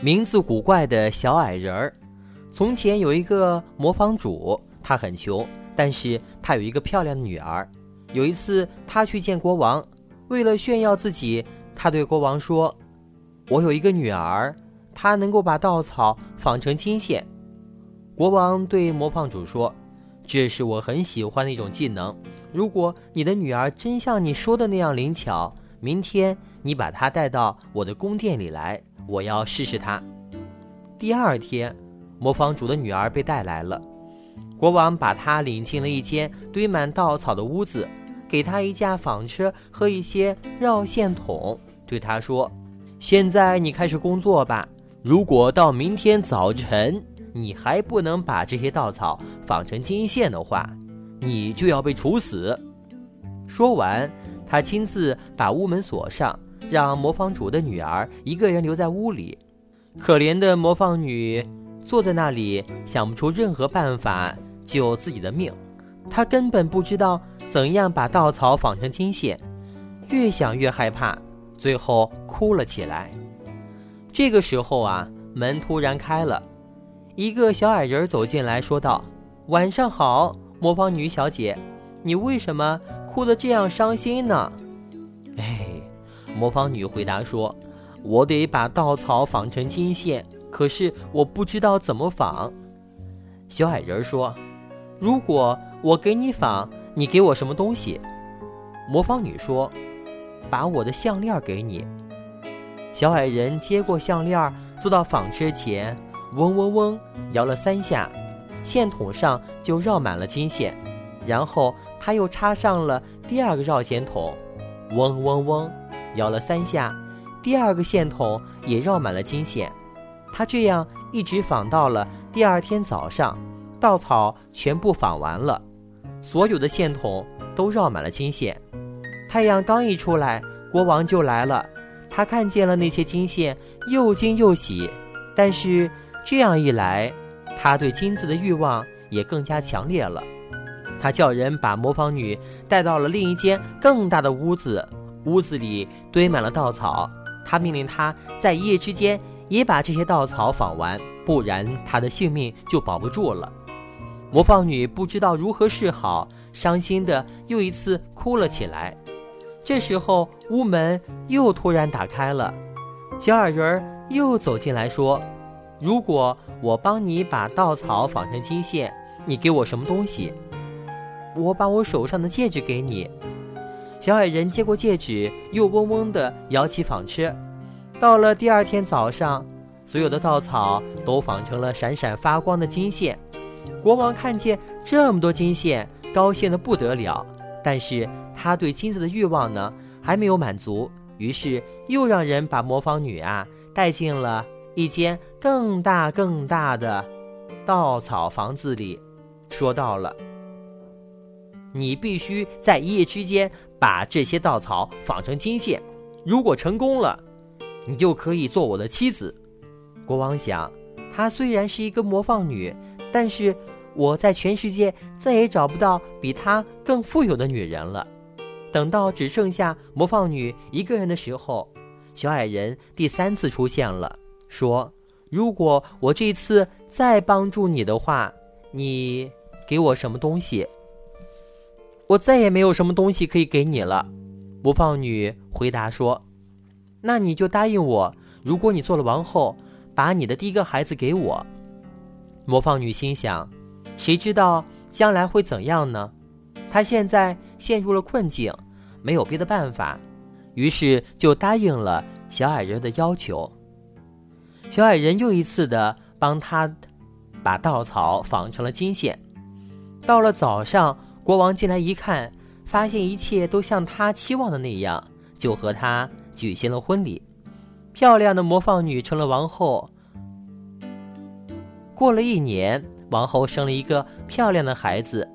名字古怪的小矮人儿。从前有一个磨坊主，他很穷，但是他有一个漂亮的女儿。有一次，他去见国王，为了炫耀自己，他对国王说：“我有一个女儿，她能够把稻草纺成金线。”国王对磨坊主说：“这是我很喜欢的一种技能。如果你的女儿真像你说的那样灵巧，明天你把她带到我的宫殿里来，我要试试她。”第二天，磨坊主的女儿被带来了，国王把她领进了一间堆满稻草的屋子，给她一架纺车和一些绕线筒，对她说：“现在你开始工作吧。如果到明天早晨，”你还不能把这些稻草纺成金线的话，你就要被处死。说完，他亲自把屋门锁上，让磨坊主的女儿一个人留在屋里。可怜的磨坊女坐在那里，想不出任何办法救自己的命。她根本不知道怎样把稻草纺成金线，越想越害怕，最后哭了起来。这个时候啊，门突然开了。一个小矮人走进来说道：“晚上好，魔方女小姐，你为什么哭得这样伤心呢？”魔方女回答说：“我得把稻草纺成金线，可是我不知道怎么纺。”小矮人说：“如果我给你纺，你给我什么东西？”魔方女说：“把我的项链给你。”小矮人接过项链，坐到纺车前。嗡嗡嗡，摇了三下，线筒上就绕满了金线。然后他又插上了第二个绕线筒，嗡嗡嗡，摇了三下，第二个线筒也绕满了金线。他这样一直纺到了第二天早上，稻草全部纺完了，所有的线筒都绕满了金线。太阳刚一出来，国王就来了。他看见了那些金线，又惊又喜，但是。这样一来，他对金子的欲望也更加强烈了。他叫人把模仿女带到了另一间更大的屋子，屋子里堆满了稻草。他命令他在一夜之间也把这些稻草纺完，不然他的性命就保不住了。模仿女不知道如何是好，伤心的又一次哭了起来。这时候，屋门又突然打开了，小矮人又走进来说。如果我帮你把稻草纺成金线，你给我什么东西？我把我手上的戒指给你。小矮人接过戒指，又嗡嗡地摇起纺车。到了第二天早上，所有的稻草都纺成了闪闪发光的金线。国王看见这么多金线，高兴得不得了。但是他对金子的欲望呢，还没有满足，于是又让人把模仿女啊带进了。一间更大更大的稻草房子里，说到了：“你必须在一夜之间把这些稻草纺成金线。如果成功了，你就可以做我的妻子。”国王想，她虽然是一个模仿女，但是我在全世界再也找不到比她更富有的女人了。等到只剩下模仿女一个人的时候，小矮人第三次出现了。说：“如果我这次再帮助你的话，你给我什么东西？我再也没有什么东西可以给你了。”魔方女回答说：“那你就答应我，如果你做了王后，把你的第一个孩子给我。”魔方女心想：“谁知道将来会怎样呢？”她现在陷入了困境，没有别的办法，于是就答应了小矮人的要求。小矮人又一次的帮他把稻草纺成了金线。到了早上，国王进来一看，发现一切都像他期望的那样，就和他举行了婚礼。漂亮的魔方女成了王后。过了一年，王后生了一个漂亮的孩子。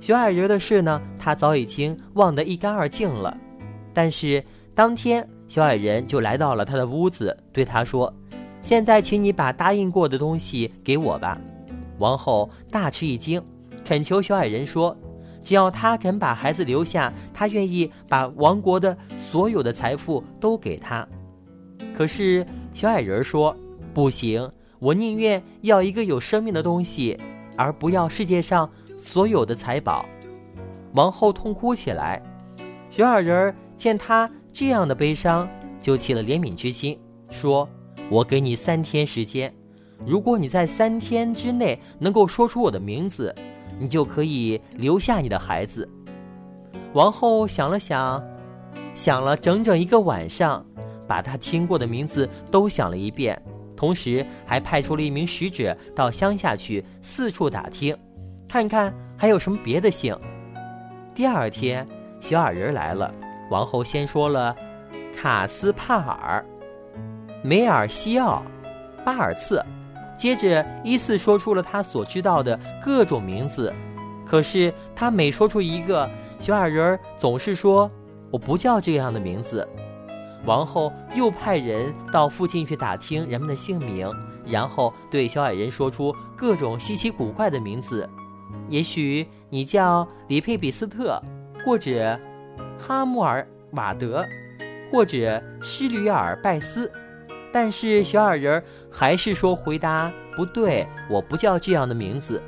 小矮人的事呢，他早已经忘得一干二净了。但是当天，小矮人就来到了他的屋子，对他说。现在，请你把答应过的东西给我吧。王后大吃一惊，恳求小矮人说：“只要他肯把孩子留下，他愿意把王国的所有的财富都给他。”可是小矮人说：“不行，我宁愿要一个有生命的东西，而不要世界上所有的财宝。”王后痛哭起来。小矮人见她这样的悲伤，就起了怜悯之心，说：“我给你三天时间，如果你在三天之内能够说出我的名字，你就可以留下你的孩子。”王后想了想，想了整整一个晚上，把她听过的名字都想了一遍，同时还派出了一名使者到乡下去四处打听，看看还有什么别的姓。第二天，小矮人来了，王后先说了卡斯帕尔、梅尔西奥、巴尔茨，接着依次说出了他所知道的各种名字。可是他每说出一个，小矮人总是说：“我不叫这样的名字。”王后又派人到附近去打听人们的姓名，然后对小矮人说出各种稀奇古怪的名字。也许你叫里佩比斯特，或者哈穆尔瓦德，或者施吕尔拜斯，但是小矮人还是说回答不对，我不叫这样的名字。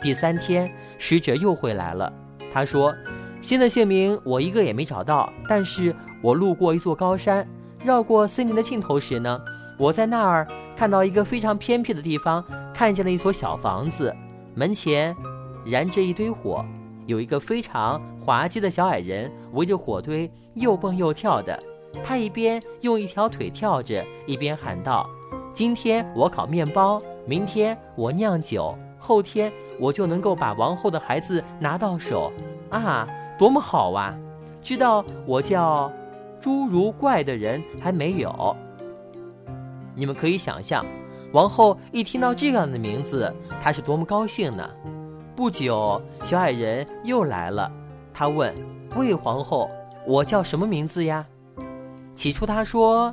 第三天，使者又回来了，他说。新的姓名我一个也没找到，但是我路过一座高山，绕过森林的尽头时呢，我在那儿看到一个非常偏僻的地方，看见了一所小房子，门前燃着一堆火，有一个非常滑稽的小矮人围着火堆又蹦又跳的，他一边用一条腿跳着，一边喊道：“今天我烤面包，明天我酿酒，后天我就能够把王后的孩子拿到手啊！”多么好啊！知道我叫侏儒怪的人还没有。你们可以想象，王后一听到这样的名字，她是多么高兴呢？不久，小矮人又来了。他问：“魏皇后，我叫什么名字呀？”起初他说：“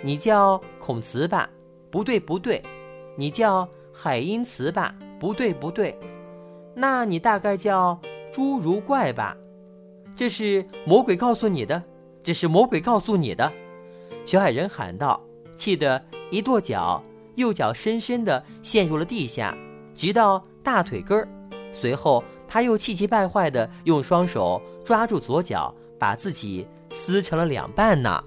你叫孔慈吧？”不对，不对，你叫海因茨吧？不对，不对，那你大概叫侏儒怪吧？这是魔鬼告诉你的，这是魔鬼告诉你的，小矮人喊道，气得一跺脚，右脚深深地陷入了地下，直到大腿根儿。随后，他又气急败坏地用双手抓住左脚，把自己撕成了两半呢。